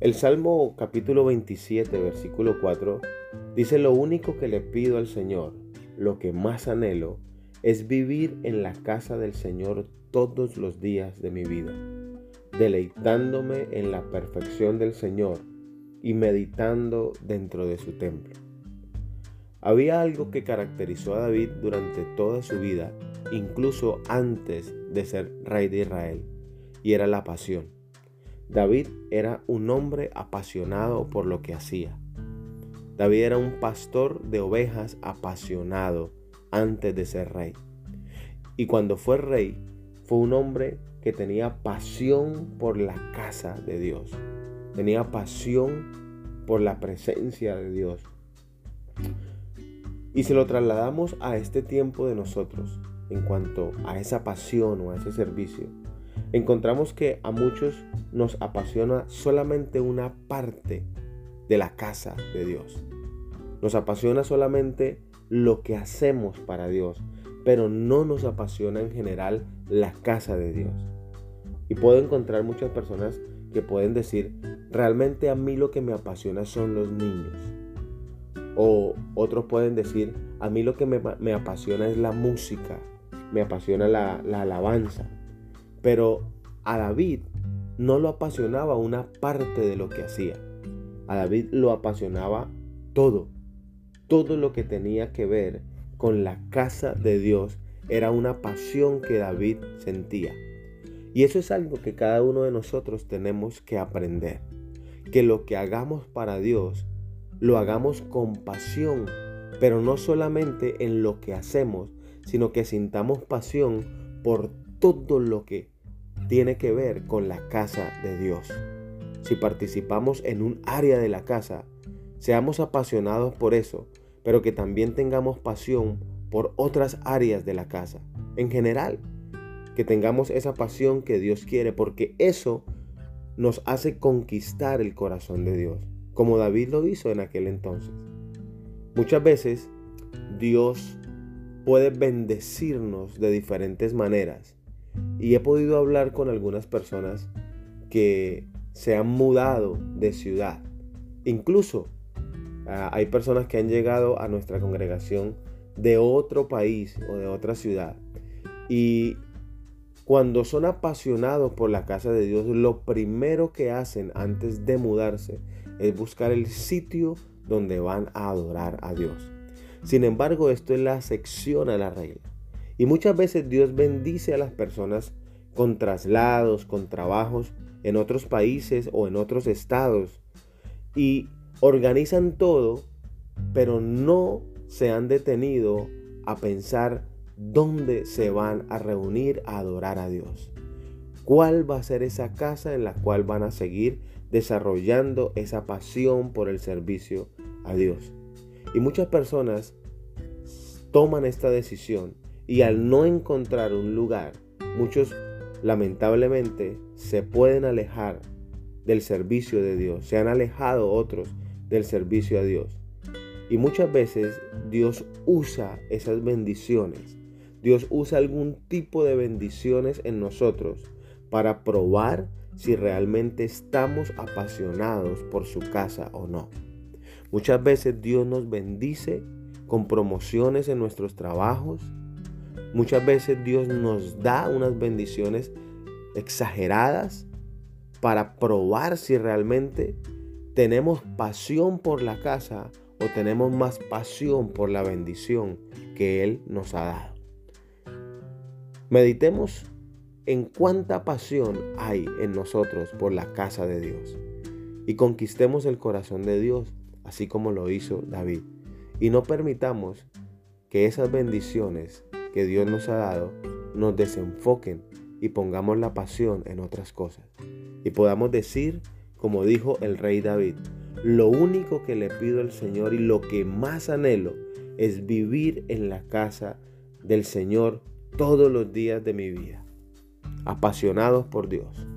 El Salmo capítulo 27, versículo 4, dice, lo único que le pido al Señor, lo que más anhelo, es vivir en la casa del Señor todos los días de mi vida, deleitándome en la perfección del Señor y meditando dentro de su templo. Había algo que caracterizó a David durante toda su vida, incluso antes de ser rey de Israel, y era la pasión. David era un hombre apasionado por lo que hacía. David era un pastor de ovejas apasionado antes de ser rey. Y cuando fue rey, fue un hombre que tenía pasión por la casa de Dios. Tenía pasión por la presencia de Dios. Y si lo trasladamos a este tiempo de nosotros, en cuanto a esa pasión o a ese servicio, encontramos que a muchos nos apasiona solamente una parte de la casa de Dios. Nos apasiona solamente lo que hacemos para Dios, pero no nos apasiona en general la casa de Dios. Y puedo encontrar muchas personas que pueden decir, realmente a mí lo que me apasiona son los niños. O otros pueden decir, a mí lo que me, apasiona es la música, me apasiona la, la alabanza. Pero a David no lo apasionaba una parte de lo que hacía. A David lo apasionaba todo. Todo lo que tenía que ver con la casa de Dios era una pasión que David sentía. Y eso es algo que cada uno de nosotros tenemos que aprender. Que lo que hagamos para Dios, lo hagamos con pasión, pero no solamente en lo que hacemos, sino que sintamos pasión por todo lo que tiene que ver con la casa de Dios. Si participamos en un área de la casa, seamos apasionados por eso, pero que también tengamos pasión por otras áreas de la casa. En general, que tengamos esa pasión que Dios quiere, porque eso nos hace conquistar el corazón de Dios, como David lo hizo en aquel entonces. Muchas veces Dios puede bendecirnos de diferentes maneras. Y he podido hablar con algunas personas que se han mudado de ciudad. Incluso Ah, hay personas que han llegado a nuestra congregación de otro país o de otra ciudad. Y cuando son apasionados por la casa de Dios, lo primero que hacen antes de mudarse es buscar el sitio donde van a adorar a Dios. Sin embargo, esto es la excepción a la regla. Y muchas veces Dios bendice a las personas con traslados, con trabajos en otros países o en otros estados. Y organizan todo, pero no se han detenido a pensar dónde se van a reunir a adorar a Dios. ¿Cuál va a ser esa casa en la cual van a seguir desarrollando esa pasión por el servicio a Dios? Y muchas personas toman esta decisión y al no encontrar un lugar, muchos lamentablemente se pueden alejar del servicio de Dios. Se han alejado otros del servicio a Dios. Y muchas veces Dios usa esas bendiciones. Dios usa algún tipo de bendiciones en nosotros para probar si realmente estamos apasionados por su casa o no. Muchas veces Dios nos bendice con promociones en nuestros trabajos. Muchas veces Dios nos da unas bendiciones exageradas para probar si realmente ¿Tenemos pasión por la casa o tenemos más pasión por la bendición que Él nos ha dado? Meditemos en cuánta pasión hay en nosotros por la casa de Dios y conquistemos el corazón de Dios, así como lo hizo David. Y no permitamos que esas bendiciones que Dios nos ha dado nos desenfoquen y pongamos la pasión en otras cosas. Y podamos decir como dijo el rey David, lo único que le pido al Señor y lo que más anhelo es vivir en la casa del Señor todos los días de mi vida, apasionados por Dios.